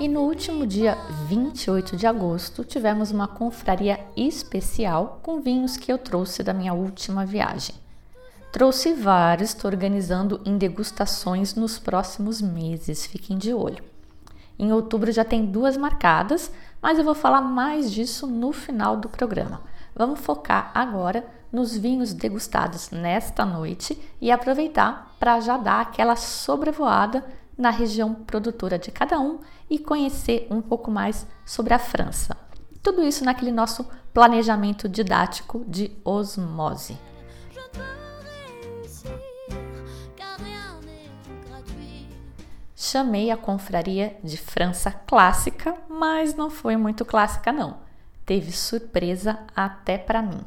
E no último dia 28 de agosto, tivemos uma confraria especial com vinhos que eu trouxe da minha última viagem. Trouxe vários, estou organizando em degustações nos próximos meses, fiquem de olho. Em outubro já tem duas marcadas, mas eu vou falar mais disso no final do programa. Vamos focar agora nos vinhos degustados nesta noite e aproveitar para já dar aquela sobrevoada na região produtora de cada um e conhecer um pouco mais sobre a França. Tudo isso naquele nosso planejamento didático de osmose. Chamei a confraria de França clássica, mas não foi muito clássica não. Teve surpresa até para mim.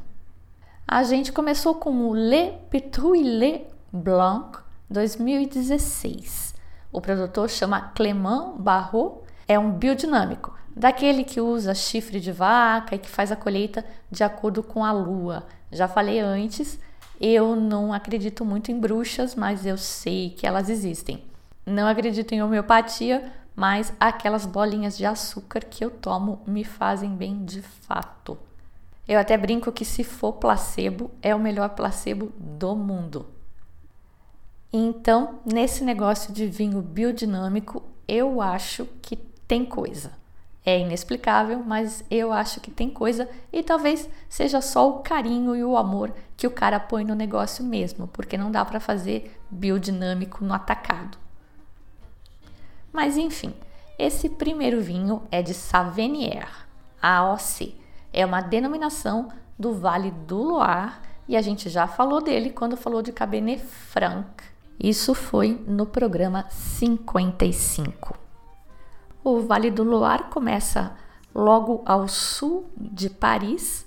A gente começou com o Le Petrouillet Blanc 2016. O produtor chama Clément Barrault, é um biodinâmico, daquele que usa chifre de vaca e que faz a colheita de acordo com a lua. Já falei antes, eu não acredito muito em bruxas, mas eu sei que elas existem. Não acredito em homeopatia, mas aquelas bolinhas de açúcar que eu tomo me fazem bem de fato. Eu até brinco que se for placebo, é o melhor placebo do mundo. Então, nesse negócio de vinho biodinâmico, eu acho que tem coisa. É inexplicável, mas eu acho que tem coisa e talvez seja só o carinho e o amor que o cara põe no negócio mesmo, porque não dá para fazer biodinâmico no atacado. Mas enfim, esse primeiro vinho é de Savenier, AOC. É uma denominação do Vale do Loire e a gente já falou dele quando falou de Cabernet Franc. Isso foi no programa 55. O Vale do Loire começa logo ao sul de Paris,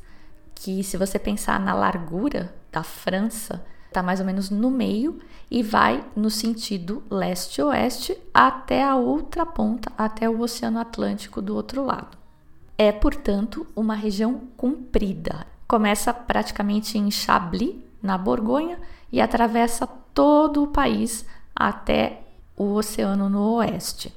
que se você pensar na largura da França, está mais ou menos no meio e vai no sentido leste-oeste até a outra ponta, até o Oceano Atlântico do outro lado. É, portanto, uma região comprida. Começa praticamente em Chablis, na Borgonha, e atravessa todo o país até o oceano no oeste.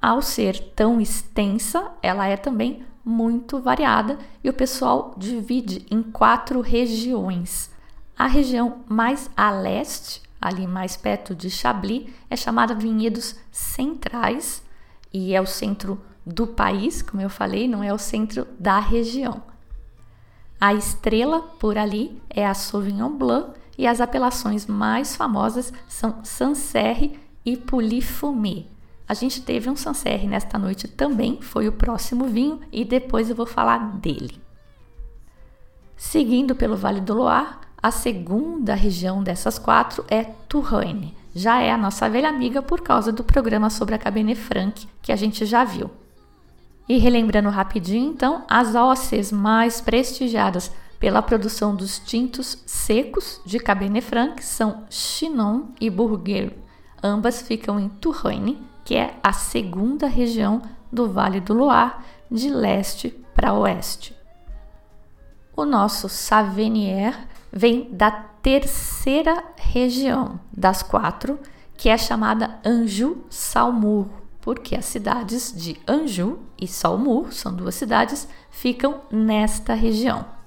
Ao ser tão extensa, ela é também muito variada e o pessoal divide em quatro regiões. A região mais a leste, ali mais perto de Chablis, é chamada Vinhedos Centrais e é o centro do país, como eu falei, não é o centro da região. A estrela por ali é a Sauvignon Blanc e as apelações mais famosas são Sancerre e Pouilly-Fumé. A gente teve um Sancerre nesta noite também, foi o próximo vinho e depois eu vou falar dele. Seguindo pelo Vale do Loire, a segunda região dessas quatro é Touraine. Já é a nossa velha amiga por causa do programa sobre a Cabernet Franc que a gente já viu. E relembrando rapidinho, então, as OCs mais prestigiadas pela produção dos tintos secos de Cabernet Franc são Chinon e Bourgueil. Ambas ficam em Touraine, que é a segunda região do Vale do Loire, de leste para oeste. O nosso Savenier vem da terceira região das quatro, que é chamada Anjou-Saumur, porque as cidades de Anjou e Saumur, são duas cidades, ficam nesta região.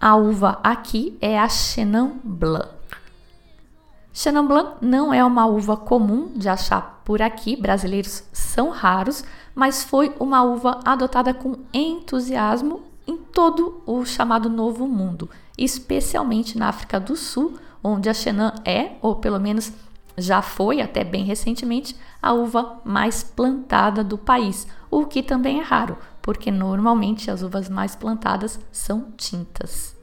A uva aqui é a Chenin Blanc. Chenin Blanc não é uma uva comum de achar por aqui, brasileiros são raros, mas foi uma uva adotada com entusiasmo em todo o chamado Novo Mundo, especialmente na África do Sul, onde a Chenin é, ou pelo menos já foi até bem recentemente, a uva mais plantada do país, o que também é raro, porque normalmente as uvas mais plantadas são tintas.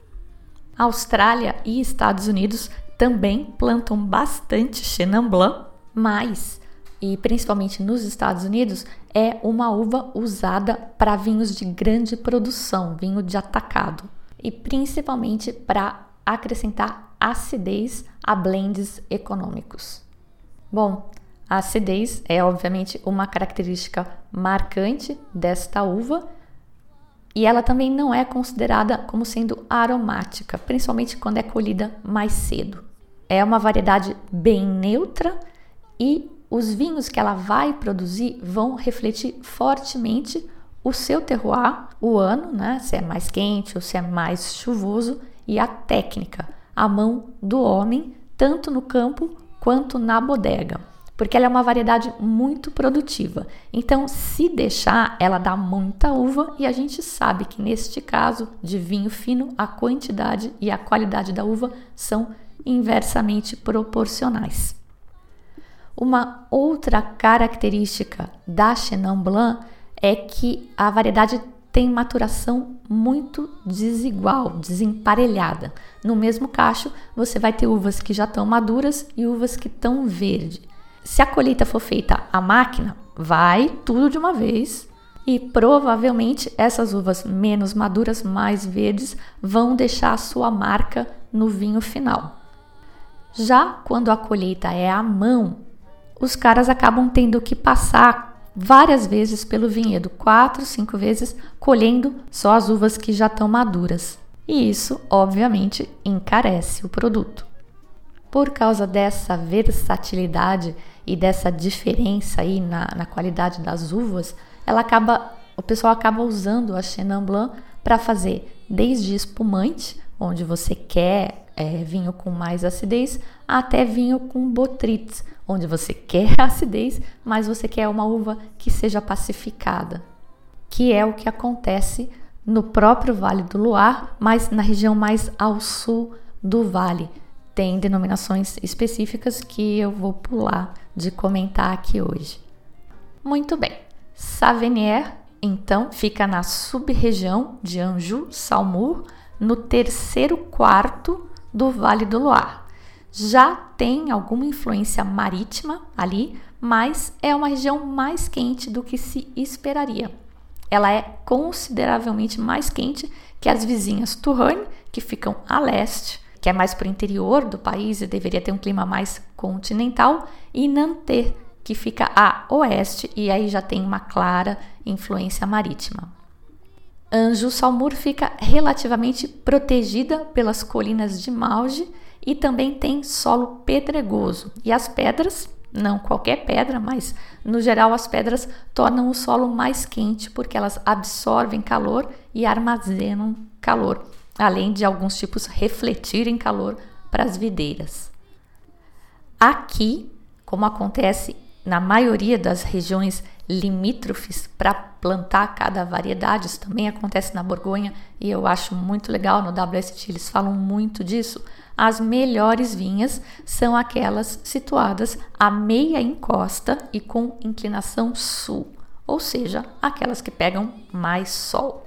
Austrália e Estados Unidos também plantam bastante Chenin Blanc, mas e principalmente nos Estados Unidos é uma uva usada para vinhos de grande produção, vinho de atacado, e principalmente para acrescentar acidez a blends econômicos. Bom, a acidez é obviamente uma característica marcante desta uva e ela também não é considerada como sendo aromática, principalmente quando é colhida mais cedo. É uma variedade bem neutra e os vinhos que ela vai produzir vão refletir fortemente o seu terroir, o ano, né? Se é mais quente ou se é mais chuvoso e a técnica, a mão do homem, tanto no campo quanto na bodega, porque ela é uma variedade muito produtiva. Então, se deixar, ela dá muita uva e a gente sabe que neste caso de vinho fino, a quantidade e a qualidade da uva são inversamente proporcionais. Uma outra característica da Chenin Blanc é que a variedade tem maturação muito desigual, desemparelhada. No mesmo cacho, você vai ter uvas que já estão maduras e uvas que estão verde. Se a colheita for feita à máquina, vai tudo de uma vez e provavelmente essas uvas menos maduras, mais verdes, vão deixar a sua marca no vinho final. Já quando a colheita é à mão, os caras acabam tendo que passar várias vezes pelo vinhedo, quatro, cinco vezes, colhendo só as uvas que já estão maduras. E isso, obviamente, encarece o produto. Por causa dessa versatilidade e dessa diferença aí na, na qualidade das uvas, ela acaba, o pessoal acaba usando a Chenin Blanc para fazer desde espumante, onde você quer é, vinho com mais acidez, até vinho com botrytis, onde você quer acidez, mas você quer uma uva que seja pacificada, que é o que acontece no próprio Vale do Loire, mas na região mais ao sul do vale. Tem denominações específicas que eu vou pular de comentar aqui hoje. Muito bem. Savenier, então, fica na sub-região de Anjou-Saumur, no terceiro quarto do Vale do Loire já tem alguma influência marítima ali, mas é uma região mais quente do que se esperaria. Ela é consideravelmente mais quente que as vizinhas Touraine, que ficam a leste, que é mais para o interior do país e deveria ter um clima mais continental, e Nanterre, que fica a oeste e aí já tem uma clara influência marítima. Anjou Salmour fica relativamente protegida pelas colinas de Mauge e também tem solo pedregoso. E as pedras, não qualquer pedra, mas no geral as pedras tornam o solo mais quente porque elas absorvem calor e armazenam calor, além de alguns tipos refletirem calor para as videiras. Aqui, como acontece na maioria das regiões limítrofes para plantar cada variedade, isso também acontece na Borgonha e eu acho muito legal no WST, eles falam muito disso as melhores vinhas são aquelas situadas à meia encosta e com inclinação sul, ou seja, aquelas que pegam mais sol.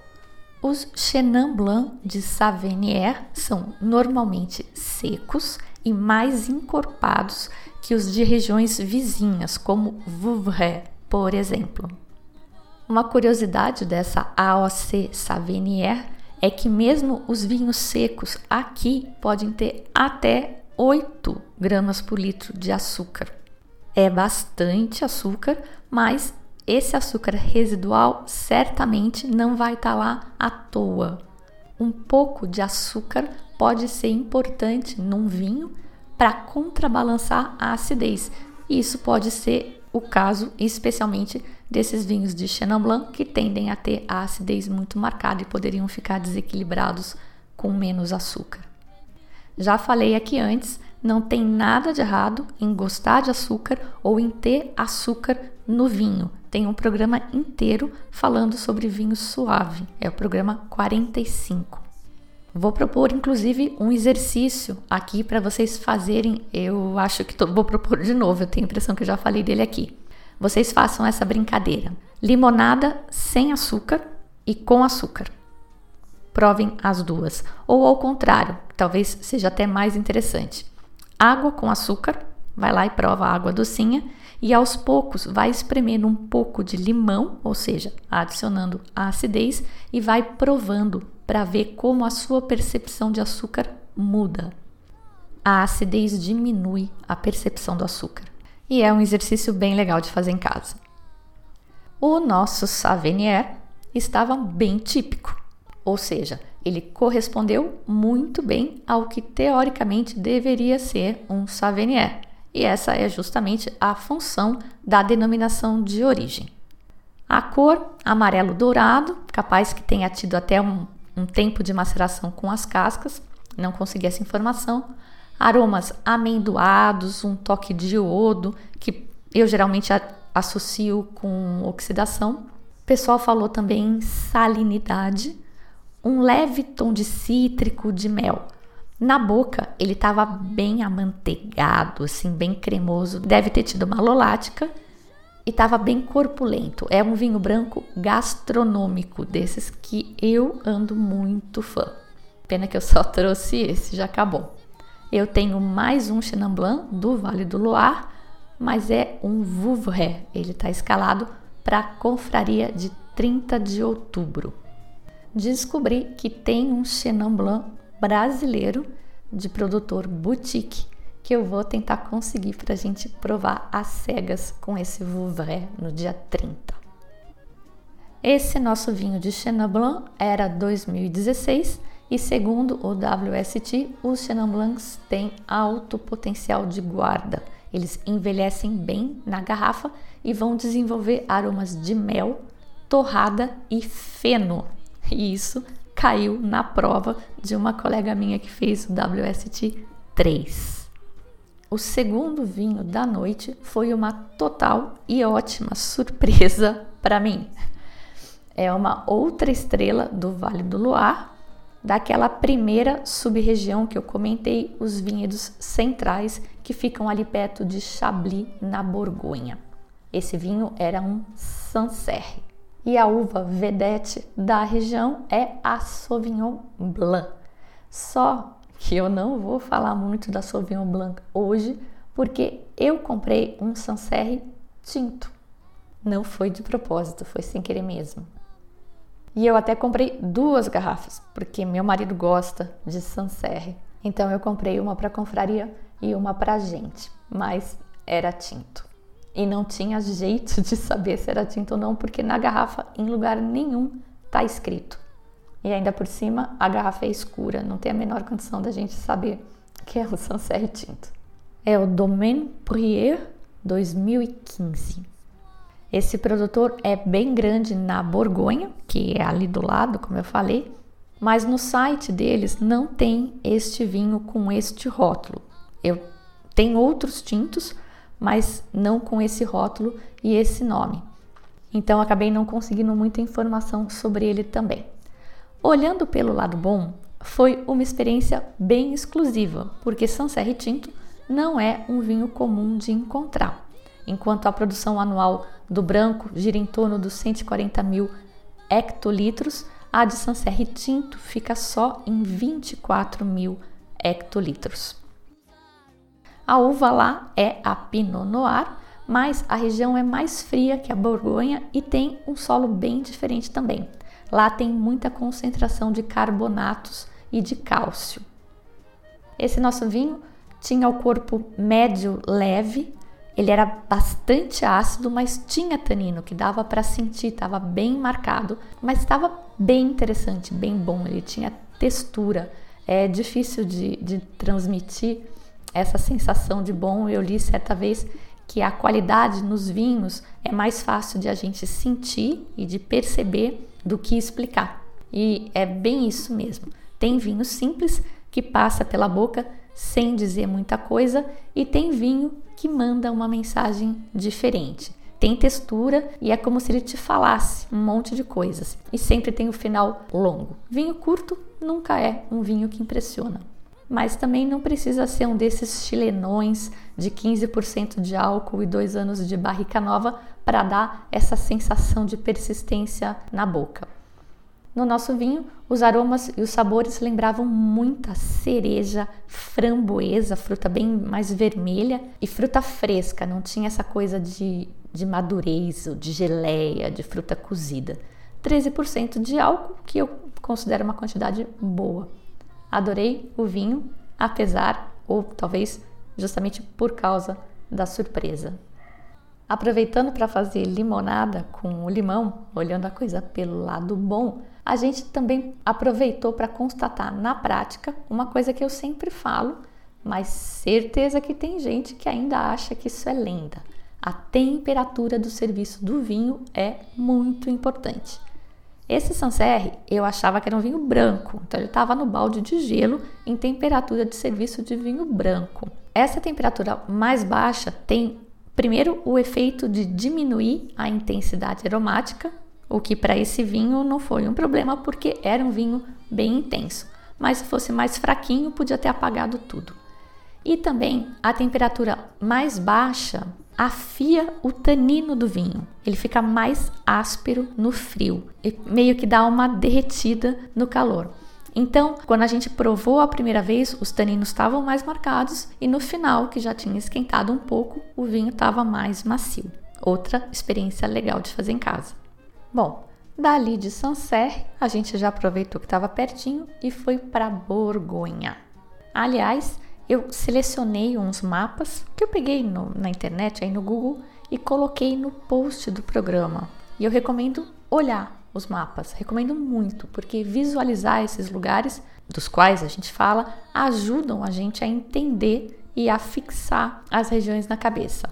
Os Chenin Blanc de Savenier são normalmente secos e mais encorpados que os de regiões vizinhas, como Vouvray, por exemplo. Uma curiosidade dessa AOC Savenier é que mesmo os vinhos secos aqui podem ter até 8 gramas por litro de açúcar. É bastante açúcar, mas esse açúcar residual certamente não vai estar tá lá à toa. Um pouco de açúcar pode ser importante num vinho para contrabalançar a acidez. Isso pode ser o caso, especialmente desses vinhos de Chenin Blanc que tendem a ter a acidez muito marcada e poderiam ficar desequilibrados com menos açúcar. Já falei aqui antes, não tem nada de errado em gostar de açúcar ou em ter açúcar no vinho. Tem um programa inteiro falando sobre vinho suave, é o programa 45. Vou propor inclusive um exercício aqui para vocês fazerem. Eu acho que tô, vou propor de novo, eu tenho a impressão que eu já falei dele aqui vocês façam essa brincadeira. Limonada sem açúcar e com açúcar. Provem as duas. Ou ao contrário, talvez seja até mais interessante. água com açúcar, vai lá e prova a água docinha e aos poucos vai espremendo um pouco de limão, ou seja, adicionando a acidez e vai provando para ver como a sua percepção de açúcar muda. A acidez diminui a percepção do açúcar e é um exercício bem legal de fazer em casa. O nosso Savenier estava bem típico, ou seja, ele correspondeu muito bem ao que teoricamente deveria ser um Savenier e essa é justamente a função da denominação de origem. A cor amarelo dourado, capaz que tenha tido até um, um tempo de maceração com as cascas, não consegui essa informação. Aromas amendoados, um toque de iodo, que eu geralmente associo com oxidação. O pessoal falou também salinidade, um leve tom de cítrico, de mel. Na boca, ele estava bem amanteigado, assim, bem cremoso. Deve ter tido malolática e estava bem corpulento. É um vinho branco gastronômico, desses que eu ando muito fã. Pena que eu só trouxe esse, já acabou. Eu tenho mais um Chenin Blanc do Vale do Loire, mas é um Vouvray. Ele está escalado para a confraria de 30 de outubro. Descobri que tem um Chenin Blanc brasileiro de produtor boutique que eu vou tentar conseguir para a gente provar as cegas com esse Vouvray no dia 30. Esse nosso vinho de Chenin Blanc era 2016 e segundo o WST, os Chenin Blancs têm alto potencial de guarda. Eles envelhecem bem na garrafa e vão desenvolver aromas de mel, torrada e feno. E isso caiu na prova de uma colega minha que fez o WST 3. O segundo vinho da noite foi uma total e ótima surpresa para mim. É uma outra estrela do Vale do Loire, daquela primeira sub-região que eu comentei, os vinhedos centrais que ficam ali perto de Chablis, na Borgonha. Esse vinho era um Sancerre e a uva vedete da região é a Sauvignon Blanc. Só que eu não vou falar muito da Sauvignon Blanc hoje, porque eu comprei um Sancerre tinto. Não foi de propósito, foi sem querer mesmo. E eu até comprei duas garrafas, porque meu marido gosta de Sancerre. Então eu comprei uma para confraria e uma para gente, mas era tinto e não tinha jeito de saber se era tinta ou não, porque na garrafa em lugar nenhum está escrito. E ainda por cima a garrafa é escura, não tem a menor condição da gente saber que é o Sancerre tinto. É o Domaine Prier 2015. Esse produtor é bem grande na Borgonha, que é ali do lado, como eu falei, mas no site deles não tem este vinho com este rótulo. Eu tenho outros tintos, mas não com esse rótulo e esse nome. Então acabei não conseguindo muita informação sobre ele também. Olhando pelo lado bom, foi uma experiência bem exclusiva, porque Sancerre Tinto não é um vinho comum de encontrar. Enquanto a produção anual do branco gira em torno dos 140 mil hectolitros, a de Sancerre Tinto fica só em 24 mil hectolitros. A uva lá é a Pinot Noir, mas a região é mais fria que a Borgonha e tem um solo bem diferente também. Lá tem muita concentração de carbonatos e de cálcio. Esse nosso vinho tinha o corpo médio leve, ele era bastante ácido, mas tinha tanino que dava para sentir, estava bem marcado, mas estava bem interessante, bem bom. Ele tinha textura, é difícil de, de transmitir essa sensação de bom. Eu li certa vez que a qualidade nos vinhos é mais fácil de a gente sentir e de perceber do que explicar. E é bem isso mesmo. Tem vinho simples que passa pela boca sem dizer muita coisa e tem vinho que manda uma mensagem diferente. Tem textura e é como se ele te falasse um monte de coisas. E sempre tem o final longo. Vinho curto nunca é um vinho que impressiona mas também não precisa ser um desses chilenões de 15% de álcool e dois anos de barrica nova para dar essa sensação de persistência na boca. No nosso vinho, os aromas e os sabores lembravam muita cereja, framboesa, fruta bem mais vermelha e fruta fresca, não tinha essa coisa de, de madurez, de geleia, de fruta cozida. 13% de álcool, que eu considero uma quantidade boa. Adorei o vinho, apesar, ou talvez justamente por causa da surpresa. Aproveitando para fazer limonada com o limão, olhando a coisa pelo lado bom, a gente também aproveitou para constatar na prática uma coisa que eu sempre falo, mas certeza que tem gente que ainda acha que isso é lenda. A temperatura do serviço do vinho é muito importante. Esse Sancerre eu achava que era um vinho branco, então ele estava no balde de gelo em temperatura de serviço de vinho branco. Essa temperatura mais baixa tem primeiro o efeito de diminuir a intensidade aromática o que para esse vinho não foi um problema porque era um vinho bem intenso, mas se fosse mais fraquinho podia ter apagado tudo. E também a temperatura mais baixa afia o tanino do vinho. Ele fica mais áspero no frio e meio que dá uma derretida no calor. Então, quando a gente provou a primeira vez, os taninos estavam mais marcados e no final, que já tinha esquentado um pouco, o vinho estava mais macio. Outra experiência legal de fazer em casa. Bom, dali de Sancerre, a gente já aproveitou que estava pertinho e foi para Borgonha. Aliás, eu selecionei uns mapas que eu peguei no, na internet, aí no Google, e coloquei no post do programa. E eu recomendo olhar os mapas, recomendo muito, porque visualizar esses lugares dos quais a gente fala ajudam a gente a entender e a fixar as regiões na cabeça.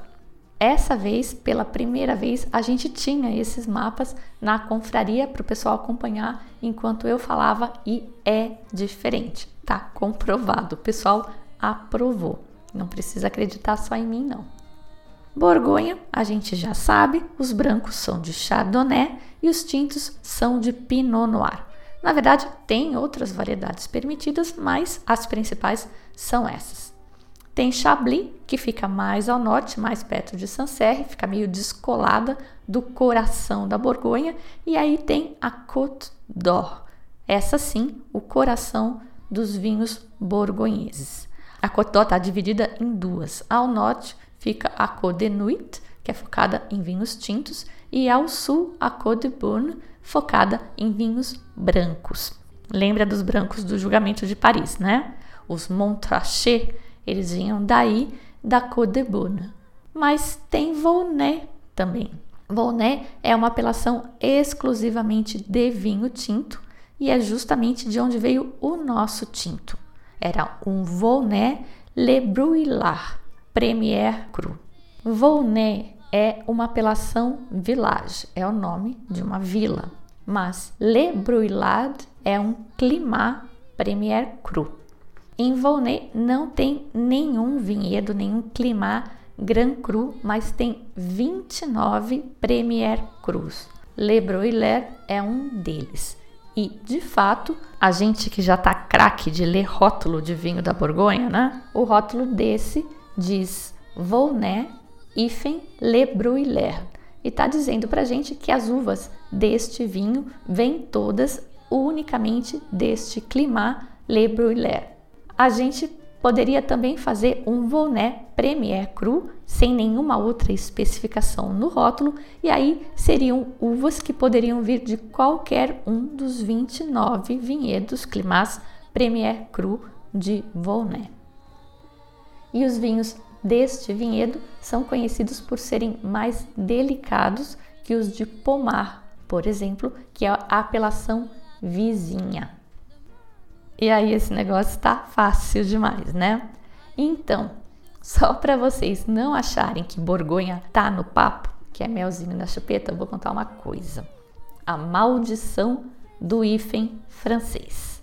Essa vez, pela primeira vez, a gente tinha esses mapas na confraria para o pessoal acompanhar enquanto eu falava e é diferente, tá comprovado. O pessoal aprovou. Não precisa acreditar só em mim, não. Borgonha, a gente já sabe, os brancos são de Chardonnay e os tintos são de Pinot Noir. Na verdade, tem outras variedades permitidas, mas as principais são essas. Tem Chablis, que fica mais ao norte, mais perto de Sancerre, fica meio descolada do coração da Borgonha. E aí tem a Côte d'Or, essa sim, o coração dos vinhos borgonheses. A d'Or está dividida em duas. Ao norte fica a Côte de Nuit, que é focada em vinhos tintos, e ao sul a Côte de Beaune, focada em vinhos brancos. Lembra dos brancos do julgamento de Paris, né? Os Montrachet eles vinham daí da Côte de Beaune. Mas tem Volnay também. Volnay é uma apelação exclusivamente de vinho tinto e é justamente de onde veio o nosso tinto. Era um Volnay Le Brouillard Premier Cru. Volnay é uma apelação village, é o nome de uma vila, mas Le Brouillard é um climat Premier Cru. Em Volnay não tem nenhum vinhedo, nenhum clima Grand Cru, mas tem 29 Premier Crus. Le Broiler é um deles. E, de fato, a gente que já tá craque de ler rótulo de vinho da Borgonha, né? O rótulo desse diz Volnay Ifen Le Broiler. E tá dizendo pra gente que as uvas deste vinho vêm todas unicamente deste clima Le Broiler a gente poderia também fazer um Volnay Premier Cru sem nenhuma outra especificação no rótulo, e aí seriam uvas que poderiam vir de qualquer um dos 29 vinhedos Climats Premier Cru de Volnay. E os vinhos deste vinhedo são conhecidos por serem mais delicados que os de Pomar, por exemplo, que é a apelação vizinha. E aí esse negócio está fácil demais, né? Então, só para vocês não acharem que Borgonha tá no papo, que é melzinho na chupeta, eu vou contar uma coisa. A maldição do hífen francês.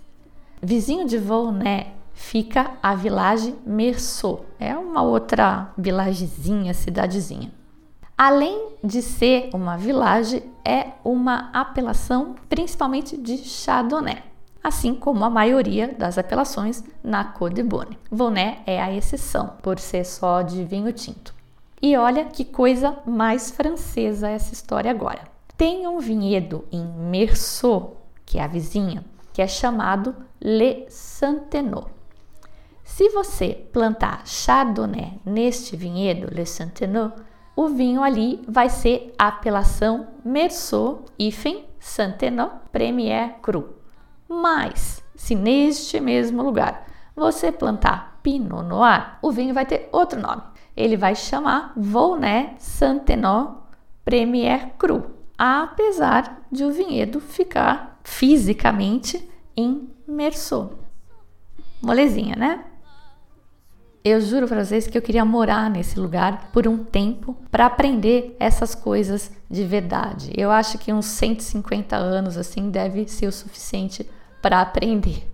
Vizinho de Volnay fica a Village Meursault. É uma outra vilagezinha, cidadezinha. Além de ser uma village, é uma apelação principalmente de Chardonnay assim como a maioria das apelações na Côte de Beaune. Volnay é a exceção, por ser só de vinho tinto. E olha que coisa mais francesa essa história agora. Tem um vinhedo em Meursault que é a vizinha, que é chamado Le Santenot. Se você plantar Chardonnay neste vinhedo, Le Santenot, o vinho ali vai ser apelação Merceau Ifen Santenot Premier Cru. Mas, se neste mesmo lugar você plantar Pinot Noir, o vinho vai ter outro nome. Ele vai chamar Volnay Santenot Premier Cru, apesar de o vinhedo ficar fisicamente em Merceau. Molezinha, né? Eu juro para vocês que eu queria morar nesse lugar por um tempo para aprender essas coisas de verdade. Eu acho que uns 150 anos assim deve ser o suficiente para aprender.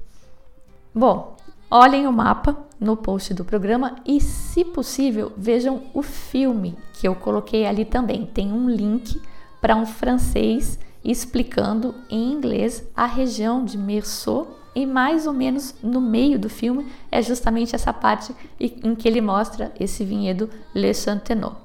Bom, olhem o mapa no post do programa e, se possível, vejam o filme que eu coloquei ali também. Tem um link para um francês explicando em inglês a região de Merceau e mais ou menos no meio do filme é justamente essa parte em que ele mostra esse vinhedo Le Chantenot.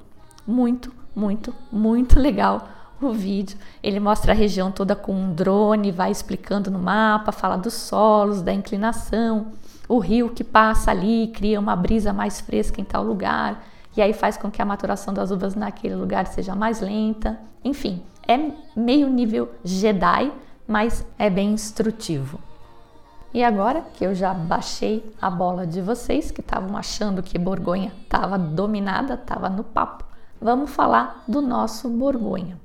Muito, muito, muito legal o vídeo. Ele mostra a região toda com um drone, vai explicando no mapa, fala dos solos, da inclinação, o rio que passa ali, cria uma brisa mais fresca em tal lugar, e aí faz com que a maturação das uvas naquele lugar seja mais lenta. Enfim, é meio nível Jedi, mas é bem instrutivo. E agora que eu já baixei a bola de vocês que estavam achando que Borgonha estava dominada, estava no papo, vamos falar do nosso Borgonha.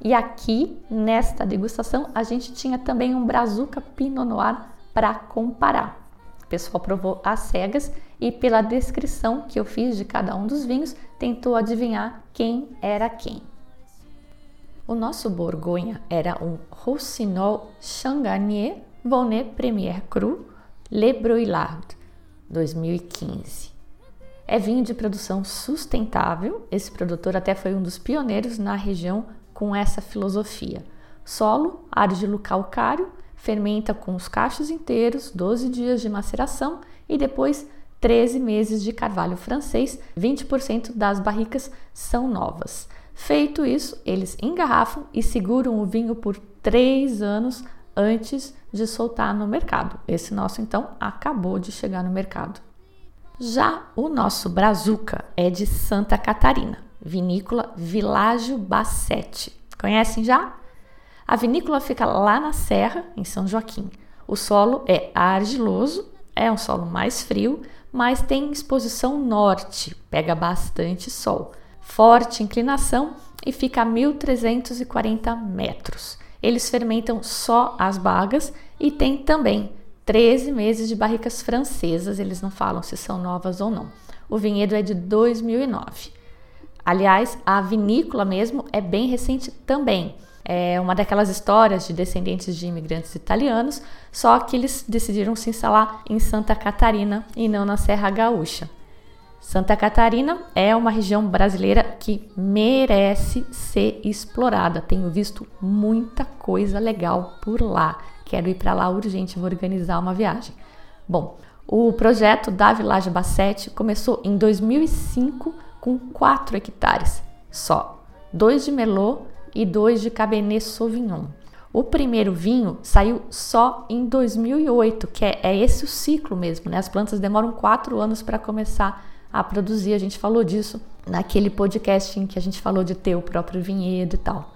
E aqui nesta degustação a gente tinha também um Brazuca Pinot Noir para comparar. O pessoal provou às cegas e pela descrição que eu fiz de cada um dos vinhos tentou adivinhar quem era quem. O nosso Borgonha era um Roussinol Changarnier Bonnet Premier Cru Le Brouillard 2015. É vinho de produção sustentável. Esse produtor até foi um dos pioneiros na região com essa filosofia. Solo, argilo calcário, fermenta com os cachos inteiros, 12 dias de maceração e depois 13 meses de carvalho francês, 20% das barricas são novas. Feito isso, eles engarrafam e seguram o vinho por 3 anos antes de soltar no mercado. Esse nosso então acabou de chegar no mercado. Já o nosso Brazuca é de Santa Catarina, vinícola Világio Bassetti. Conhecem já? A vinícola fica lá na Serra, em São Joaquim. O solo é argiloso, é um solo mais frio, mas tem exposição norte, pega bastante sol, forte inclinação e fica a 1340 metros. Eles fermentam só as bagas e tem também 13 meses de barricas francesas, eles não falam se são novas ou não. O vinhedo é de 2009. Aliás, a vinícola mesmo é bem recente também. É uma daquelas histórias de descendentes de imigrantes italianos, só que eles decidiram se instalar em Santa Catarina e não na Serra Gaúcha. Santa Catarina é uma região brasileira que merece ser explorada. Tenho visto muita coisa legal por lá. Quero ir para lá urgente, vou organizar uma viagem. Bom, o projeto da Village Bassete começou em 2005 com 4 hectares só, dois de Merlot e dois de Cabernet Sauvignon. O primeiro vinho saiu só em 2008, que é, é esse o ciclo mesmo, né? As plantas demoram quatro anos para começar a produzir. A gente falou disso naquele podcast em que a gente falou de ter o próprio vinhedo e tal.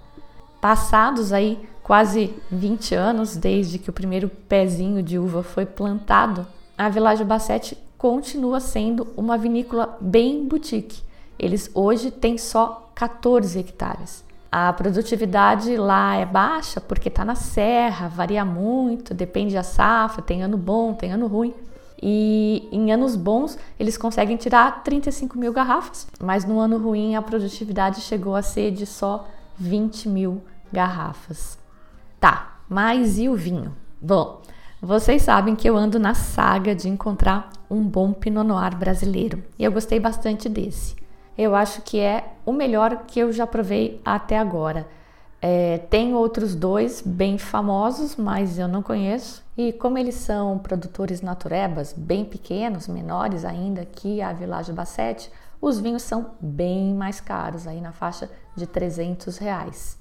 Passados aí quase 20 anos desde que o primeiro pezinho de uva foi plantado, a Village Bassett continua sendo uma vinícola bem boutique. Eles hoje têm só 14 hectares. A produtividade lá é baixa porque está na serra, varia muito, depende da safra, tem ano bom, tem ano ruim. E em anos bons eles conseguem tirar 35 mil garrafas, mas no ano ruim a produtividade chegou a ser de só 20 mil garrafas. Tá, mas e o vinho? Bom, vocês sabem que eu ando na saga de encontrar um bom Pinot Noir brasileiro e eu gostei bastante desse. Eu acho que é o melhor que eu já provei até agora. É, tem outros dois bem famosos, mas eu não conheço. E como eles são produtores naturebas, bem pequenos, menores ainda que a Village Bassett, os vinhos são bem mais caros, aí na faixa de 300 reais.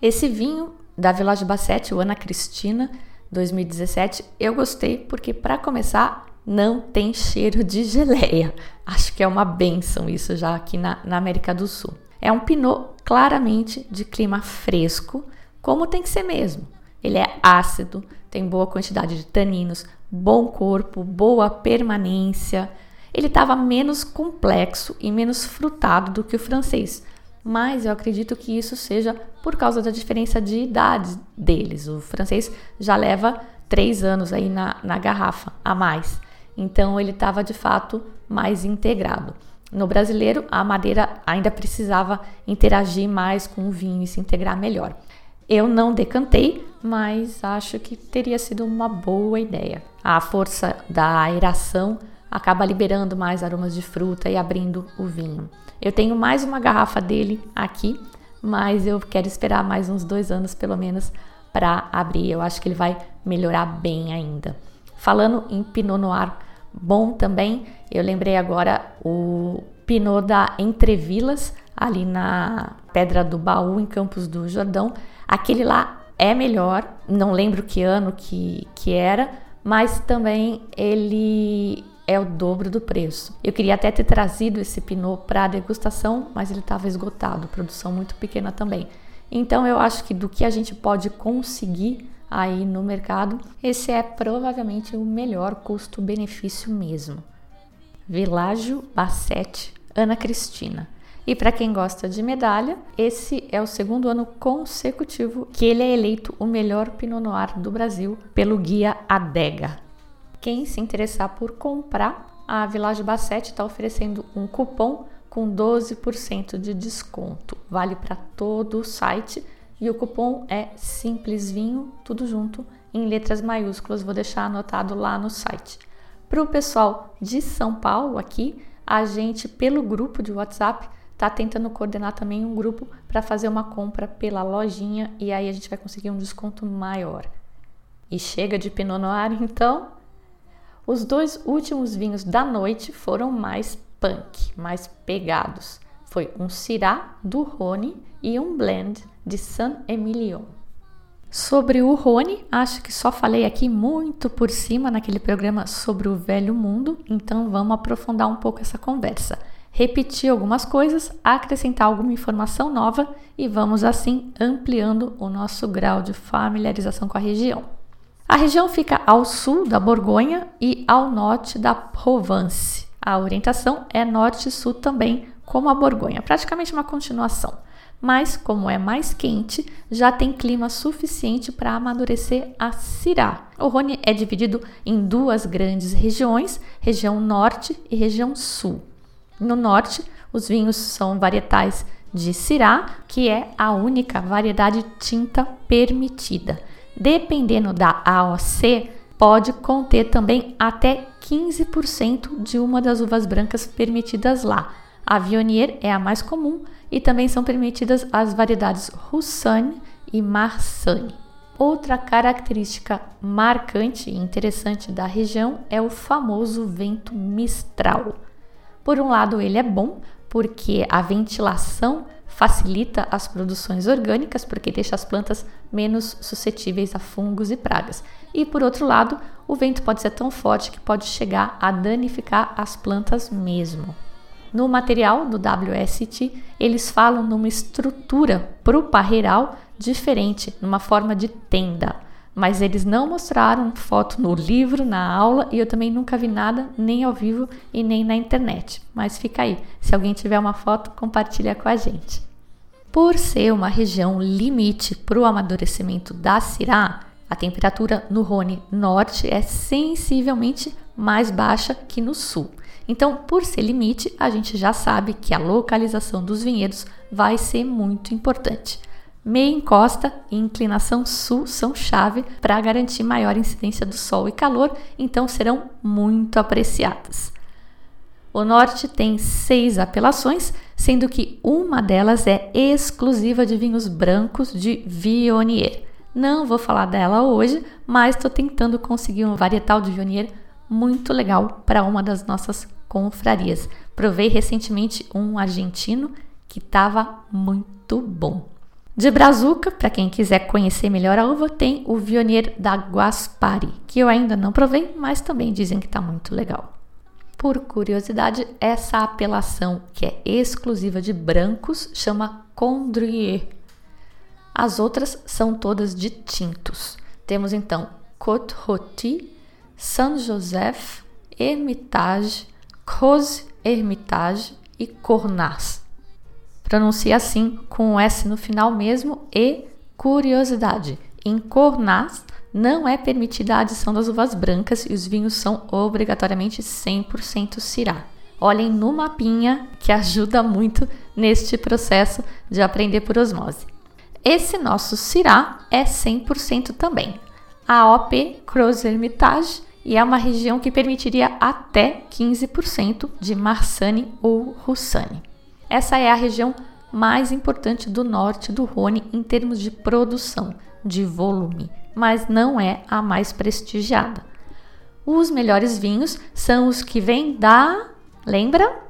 Esse vinho da Village Bassett, o Ana Cristina 2017, eu gostei porque, para começar, não tem cheiro de geleia. Acho que é uma benção isso já aqui na, na América do Sul. É um pinot claramente de clima fresco, como tem que ser mesmo. Ele é ácido, tem boa quantidade de taninos, bom corpo, boa permanência. Ele estava menos complexo e menos frutado do que o francês, mas eu acredito que isso seja por causa da diferença de idade deles. O francês já leva três anos aí na, na garrafa a mais, então ele estava de fato mais integrado. No brasileiro, a madeira ainda precisava interagir mais com o vinho e se integrar melhor. Eu não decantei, mas acho que teria sido uma boa ideia. A força da aeração acaba liberando mais aromas de fruta e abrindo o vinho. Eu tenho mais uma garrafa dele aqui, mas eu quero esperar mais uns dois anos pelo menos para abrir. Eu acho que ele vai melhorar bem ainda. Falando em Pinot Noir bom também, eu lembrei agora o Pinot da Entrevilas, ali na Pedra do Baú, em Campos do Jordão. Aquele lá é melhor, não lembro que ano que, que era, mas também ele é o dobro do preço. Eu queria até ter trazido esse Pinot para degustação, mas ele estava esgotado, produção muito pequena também. Então eu acho que do que a gente pode conseguir aí no mercado, esse é provavelmente o melhor custo-benefício mesmo. Világio Bassetti, Ana Cristina. E para quem gosta de medalha, esse é o segundo ano consecutivo que ele é eleito o melhor Pinot Noir do Brasil pelo guia Adega. Quem se interessar por comprar, a Village Bassetti está oferecendo um cupom com 12% de desconto. Vale para todo o site e o cupom é Simples Vinho, tudo junto, em letras maiúsculas. Vou deixar anotado lá no site. Para o pessoal de São Paulo aqui, a gente, pelo grupo de WhatsApp, está tentando coordenar também um grupo para fazer uma compra pela lojinha e aí a gente vai conseguir um desconto maior. E chega de Pinot Noir, então. Os dois últimos vinhos da noite foram mais punk, mais pegados. Foi um Syrah do Rhône e um blend de San Emilion. Sobre o Rhône, acho que só falei aqui muito por cima naquele programa sobre o Velho Mundo, então vamos aprofundar um pouco essa conversa repetir algumas coisas, acrescentar alguma informação nova e vamos assim ampliando o nosso grau de familiarização com a região. A região fica ao sul da Borgonha e ao norte da Provence. A orientação é norte-sul também, como a Borgonha, praticamente uma continuação. Mas, como é mais quente, já tem clima suficiente para amadurecer a Syrah. O Rhône é dividido em duas grandes regiões, região norte e região sul. No norte, os vinhos são varietais de Syrah, que é a única variedade tinta permitida. Dependendo da AOC, pode conter também até 15% de uma das uvas brancas permitidas lá. A Viognier é a mais comum e também são permitidas as variedades Roussanne e Marsanne. Outra característica marcante e interessante da região é o famoso vento Mistral. Por um lado, ele é bom porque a ventilação facilita as produções orgânicas, porque deixa as plantas menos suscetíveis a fungos e pragas. E por outro lado, o vento pode ser tão forte que pode chegar a danificar as plantas mesmo. No material do WST, eles falam numa estrutura para o parreiral diferente, numa forma de tenda mas eles não mostraram foto no livro, na aula, e eu também nunca vi nada, nem ao vivo e nem na internet. Mas fica aí, se alguém tiver uma foto, compartilha com a gente. Por ser uma região limite para o amadurecimento da Syrah, a temperatura no Rhône Norte é sensivelmente mais baixa que no Sul. Então, por ser limite, a gente já sabe que a localização dos vinhedos vai ser muito importante. Meia encosta e inclinação sul são chave para garantir maior incidência do sol e calor, então serão muito apreciadas. O norte tem seis apelações, sendo que uma delas é exclusiva de vinhos brancos de Viognier. Não vou falar dela hoje, mas estou tentando conseguir um varietal de Viognier muito legal para uma das nossas confrarias. Provei recentemente um argentino que estava muito bom. De Brazuca, para quem quiser conhecer melhor a uva, tem o Vionier da Guaspari, que eu ainda não provei, mas também dizem que está muito legal. Por curiosidade, essa apelação, que é exclusiva de brancos, chama Condrier. As outras são todas de tintos. Temos então Côte Rôti, Saint Joseph, Hermitage, Cose Hermitage e Cornas. Pronuncia assim com o S no final mesmo e curiosidade. Em Cornas não é permitida a adição das uvas brancas e os vinhos são obrigatoriamente 100% Syrah. Olhem no mapinha que ajuda muito neste processo de aprender por osmose. Esse nosso Syrah é 100% também. A OP Croz Hermitage e é uma região que permitiria até 15% de Marsanne ou Roussanne. Essa é a região mais importante do norte do Rhône em termos de produção, de volume, mas não é a mais prestigiada. Os melhores vinhos são os que vêm da. Lembra?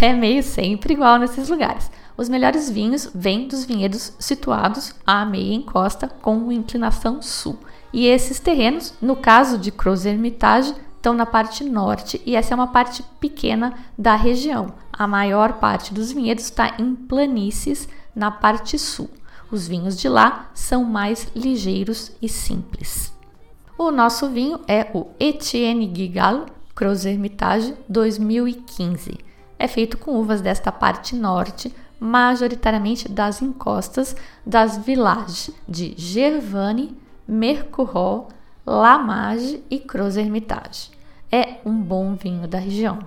É meio sempre igual nesses lugares. Os melhores vinhos vêm dos vinhedos situados à meia encosta com inclinação sul. E esses terrenos, no caso de Cruz Hermitage, estão na parte norte e essa é uma parte pequena da região. A maior parte dos vinhedos está em planícies na parte sul. Os vinhos de lá são mais ligeiros e simples. O nosso vinho é o Etienne Gigal Cruz Hermitage 2015. É feito com uvas desta parte norte, majoritariamente das encostas das villages de Gervane, Mercurol, Lamage e Cruz Hermitage. É um bom vinho da região.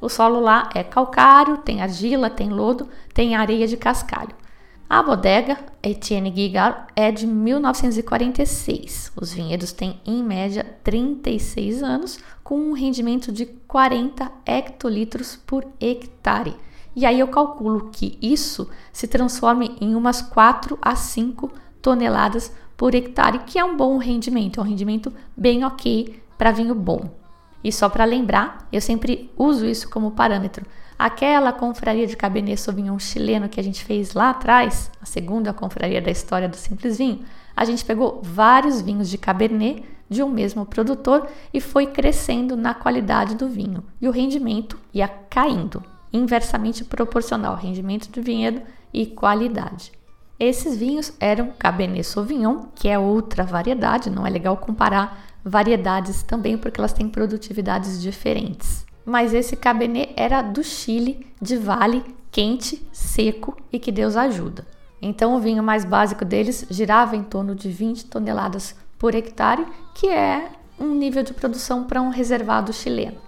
O solo lá é calcário, tem argila, tem lodo, tem areia de cascalho. A bodega Etienne Guigal é de 1946. Os vinhedos têm em média 36 anos, com um rendimento de 40 hectolitros por hectare. E aí eu calculo que isso se transforme em umas 4 a 5 toneladas por hectare, que é um bom rendimento, é um rendimento bem ok para vinho bom. E só para lembrar, eu sempre uso isso como parâmetro. Aquela confraria de Cabernet Sauvignon chileno que a gente fez lá atrás, a segunda confraria da história do Simples Vinho, a gente pegou vários vinhos de Cabernet de um mesmo produtor e foi crescendo na qualidade do vinho. E o rendimento ia caindo, inversamente proporcional, rendimento do vinhedo e qualidade. Esses vinhos eram Cabernet Sauvignon, que é outra variedade, não é legal comparar variedades também porque elas têm produtividades diferentes. Mas esse Cabernet era do Chile, de vale, quente, seco e que Deus ajuda. Então o vinho mais básico deles girava em torno de 20 toneladas por hectare, que é um nível de produção para um reservado chileno.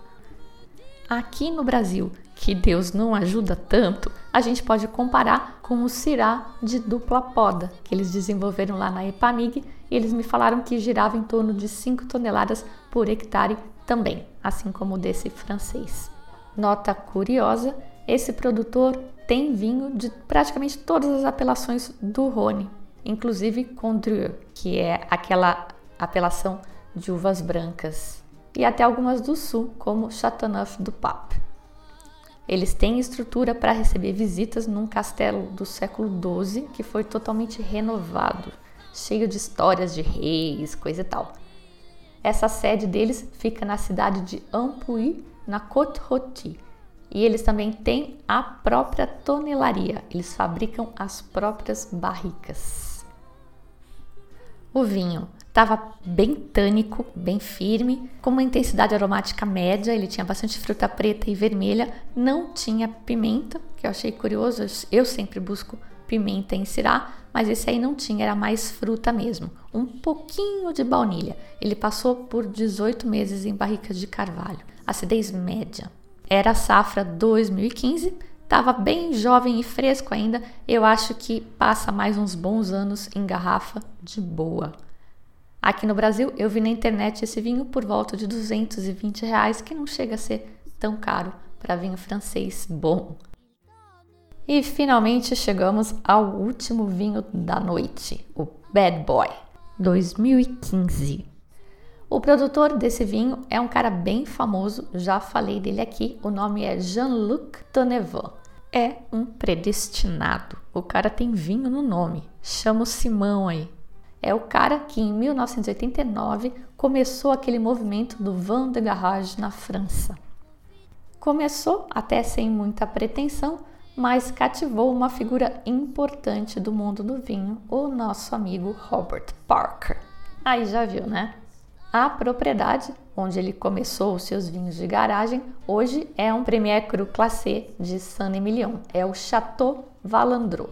Aqui no Brasil, que Deus não ajuda tanto, a gente pode comparar com o Cirá de dupla poda, que eles desenvolveram lá na Epamig, e eles me falaram que girava em torno de 5 toneladas por hectare também, assim como o desse francês. Nota curiosa, esse produtor tem vinho de praticamente todas as apelações do Rhône, inclusive Condrieu, que é aquela apelação de uvas brancas e até algumas do sul, como Chateauneuf du Pape. Eles têm estrutura para receber visitas num castelo do século XII que foi totalmente renovado, cheio de histórias de reis, coisa e tal. Essa sede deles fica na cidade de Ampuy, na Côte-Rôti. E eles também têm a própria tonelaria, eles fabricam as próprias barricas. O vinho Estava bem tânico, bem firme, com uma intensidade aromática média. Ele tinha bastante fruta preta e vermelha. Não tinha pimenta, que eu achei curioso. Eu sempre busco pimenta em Syrah, mas esse aí não tinha, era mais fruta mesmo. Um pouquinho de baunilha. Ele passou por 18 meses em barricas de carvalho. Acidez média. Era safra 2015, estava bem jovem e fresco ainda. Eu acho que passa mais uns bons anos em garrafa de boa. Aqui no Brasil, eu vi na internet esse vinho por volta de 220 reais, que não chega a ser tão caro para vinho francês bom. E finalmente chegamos ao último vinho da noite, o Bad Boy 2015. O produtor desse vinho é um cara bem famoso, já falei dele aqui, o nome é Jean-Luc Tonnevat. é um predestinado. O cara tem vinho no nome. Chama o Simão aí. É o cara que em 1989 começou aquele movimento do vin de garage na França. Começou até sem muita pretensão, mas cativou uma figura importante do mundo do vinho, o nosso amigo Robert Parker. Aí já viu, né? A propriedade onde ele começou os seus vinhos de garagem hoje é um Premier Cru Classé de Saint-Emilion, é o Chateau Valandro.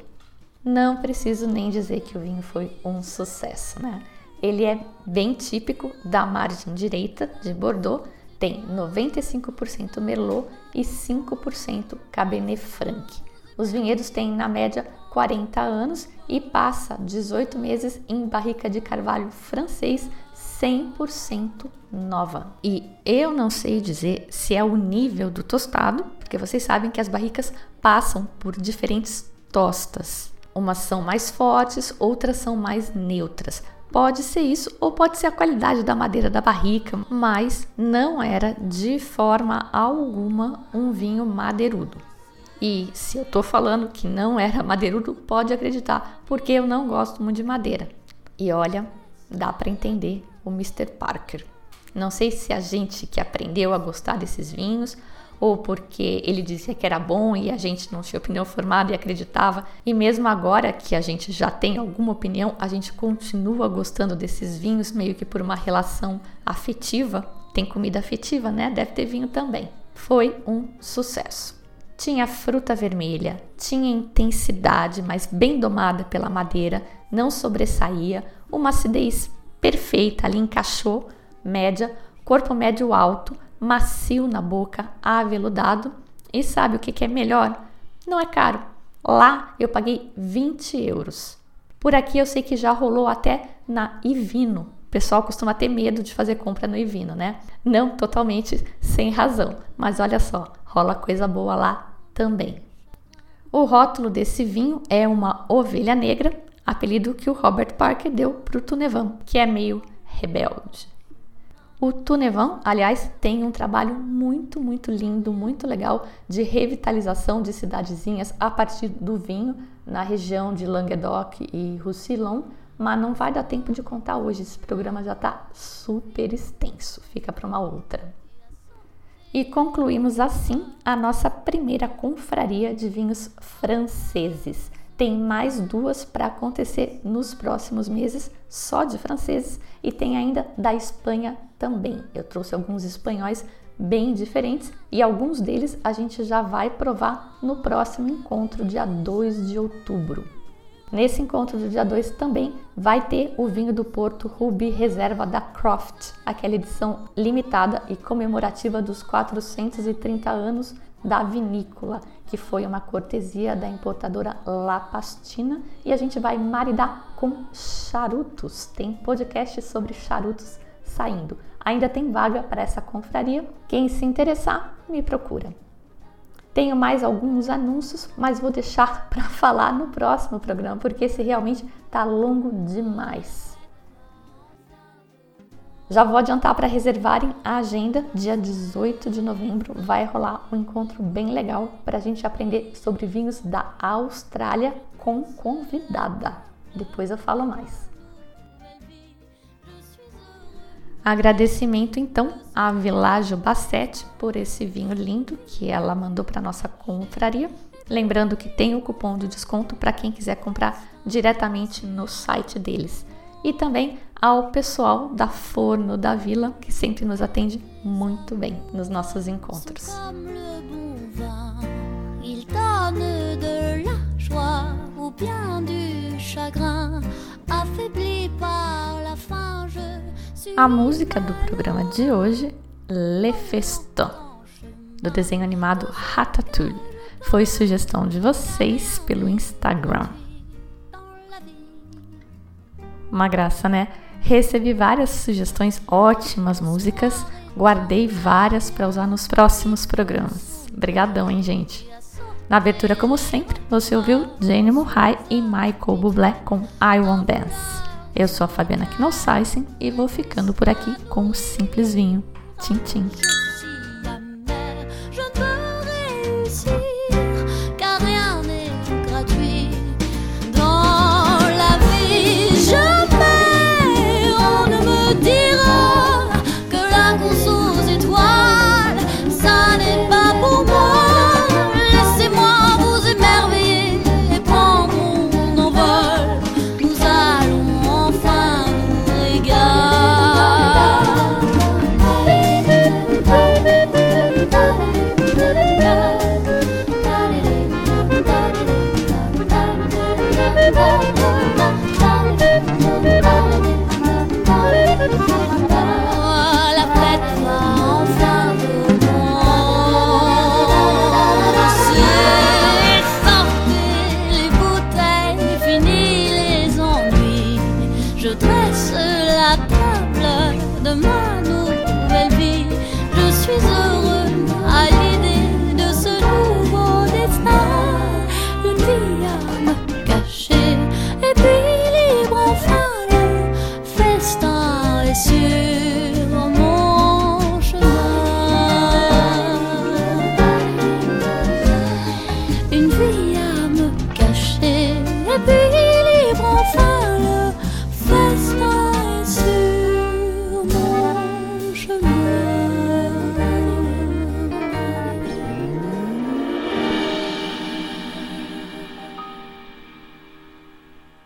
Não preciso nem dizer que o vinho foi um sucesso, né? Ele é bem típico da margem direita de Bordeaux, tem 95% Merlot e 5% Cabernet Franc. Os vinhedos têm na média 40 anos e passa 18 meses em barrica de carvalho francês 100% nova. E eu não sei dizer se é o nível do tostado, porque vocês sabem que as barricas passam por diferentes tostas. Umas são mais fortes, outras são mais neutras. Pode ser isso ou pode ser a qualidade da madeira da barrica, mas não era de forma alguma um vinho madeirudo. E se eu tô falando que não era madeirudo, pode acreditar, porque eu não gosto muito de madeira. E olha, dá para entender o Mr. Parker. Não sei se a gente que aprendeu a gostar desses vinhos ou porque ele dizia que era bom e a gente não tinha opinião formada e acreditava. E mesmo agora que a gente já tem alguma opinião, a gente continua gostando desses vinhos meio que por uma relação afetiva. Tem comida afetiva, né? Deve ter vinho também. Foi um sucesso. Tinha fruta vermelha, tinha intensidade, mas bem domada pela madeira, não sobressaía, uma acidez perfeita ali encaixou, média, corpo médio alto, macio na boca, aveludado. E sabe o que, é melhor? Não é caro. Lá eu paguei 20 euros. Por aqui eu sei que já rolou até na Ivino. O pessoal costuma ter medo de fazer compra no Ivino, né? Não totalmente sem razão, mas olha só, rola coisa boa lá também. O rótulo desse vinho é uma ovelha negra, apelido que o Robert Parker deu para o Tunevan, que é meio rebelde. O Tunevan, aliás, tem um trabalho muito, muito lindo, muito legal de revitalização de cidadezinhas a partir do vinho na região de Languedoc e Roussillon, mas não vai dar tempo de contar hoje. Esse programa já está super extenso, fica para uma outra. E concluímos assim a nossa primeira confraria de vinhos franceses. Tem mais duas para acontecer nos próximos meses, só de franceses, e tem ainda da Espanha também. Eu trouxe alguns espanhóis bem diferentes e alguns deles a gente já vai provar no próximo encontro, dia 2 de outubro. Nesse encontro do dia 2 também vai ter o vinho do Porto Ruby Reserva da Croft, aquela edição limitada e comemorativa dos 430 anos da vinícola, que foi uma cortesia da importadora La Pastina, e a gente vai maridar com charutos. Tem podcast sobre charutos saindo. Ainda tem vaga para essa confraria. Quem se interessar, me procura. Tenho mais alguns anúncios, mas vou deixar para falar no próximo programa, porque esse realmente está longo demais. Já vou adiantar para reservarem a agenda. Dia 18 de novembro vai rolar um encontro bem legal para a gente aprender sobre vinhos da Austrália com convidada. Depois eu falo mais. Agradecimento então à Világio Bassetti por esse vinho lindo que ela mandou para nossa confraria. Lembrando que tem o cupom de desconto para quem quiser comprar diretamente no site deles. E também ao pessoal da Forno da Vila, que sempre nos atende muito bem nos nossos encontros. A música do programa de hoje, Le Festin, do desenho animado Ratatouille, foi sugestão de vocês pelo Instagram. Uma graça, né? Recebi várias sugestões, ótimas músicas, guardei várias para usar nos próximos programas. Obrigadão, hein, gente? Na abertura, como sempre, você ouviu Jenny Murray e Michael Bublé com I Won't Dance. Eu sou a Fabiana Knossaisen e vou ficando por aqui com o Simples Vinho. Tchim, tchim.